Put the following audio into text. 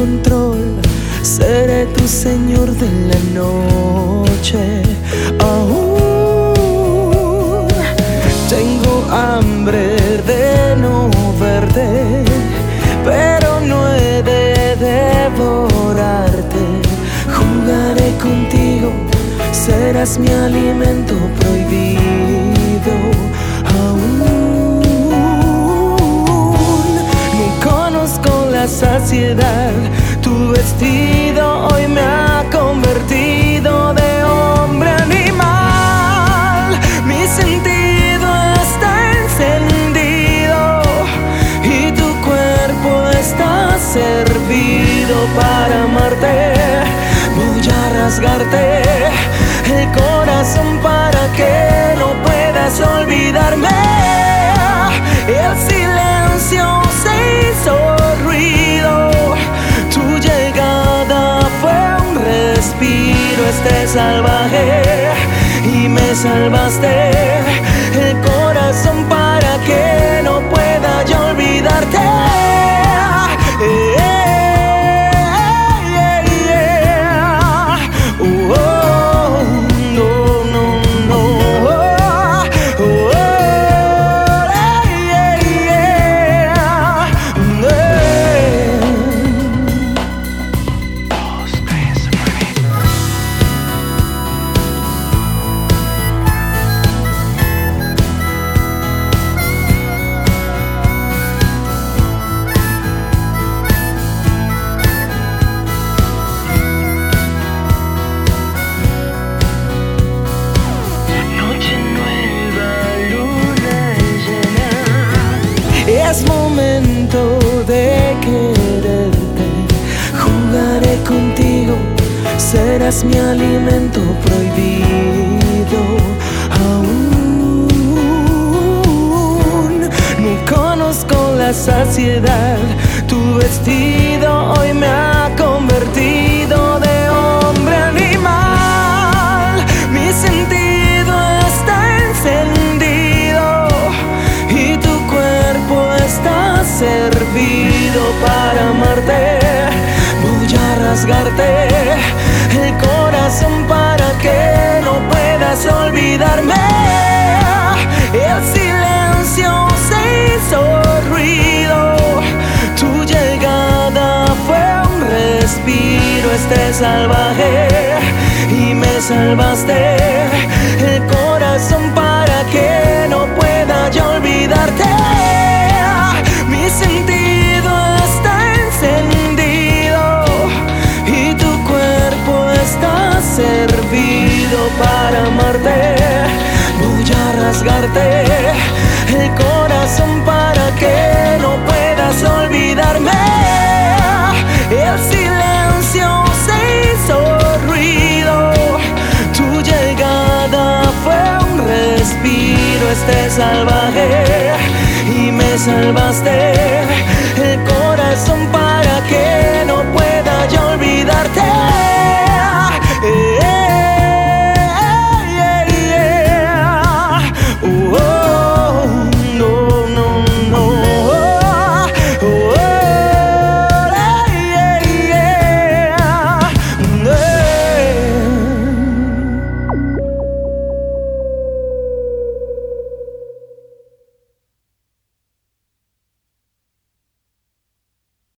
control, seré tu Señor de la noche. Aún tengo hambre de no verte, pero no he de devorarte. Jugaré contigo, serás mi alimento la saciedad, tu vestido hoy me ha convertido de hombre animal. Mi sentido está encendido y tu cuerpo está servido para amarte. Voy a rasgarte el corazón este salvaje y me salvaste. El corazón Es momento de quererte, jugaré contigo, serás mi alimento prohibido. Aún no conozco la saciedad, tu vestido hoy me ha el corazón para que no puedas olvidarme. El silencio se hizo ruido. Tu llegada fue un respiro, este salvaje y me salvaste el corazón amarte. Voy a rasgarte el corazón para que no puedas olvidarme. El silencio se hizo ruido. Tu llegada fue un respiro, este salvaje y me salvaste el corazón para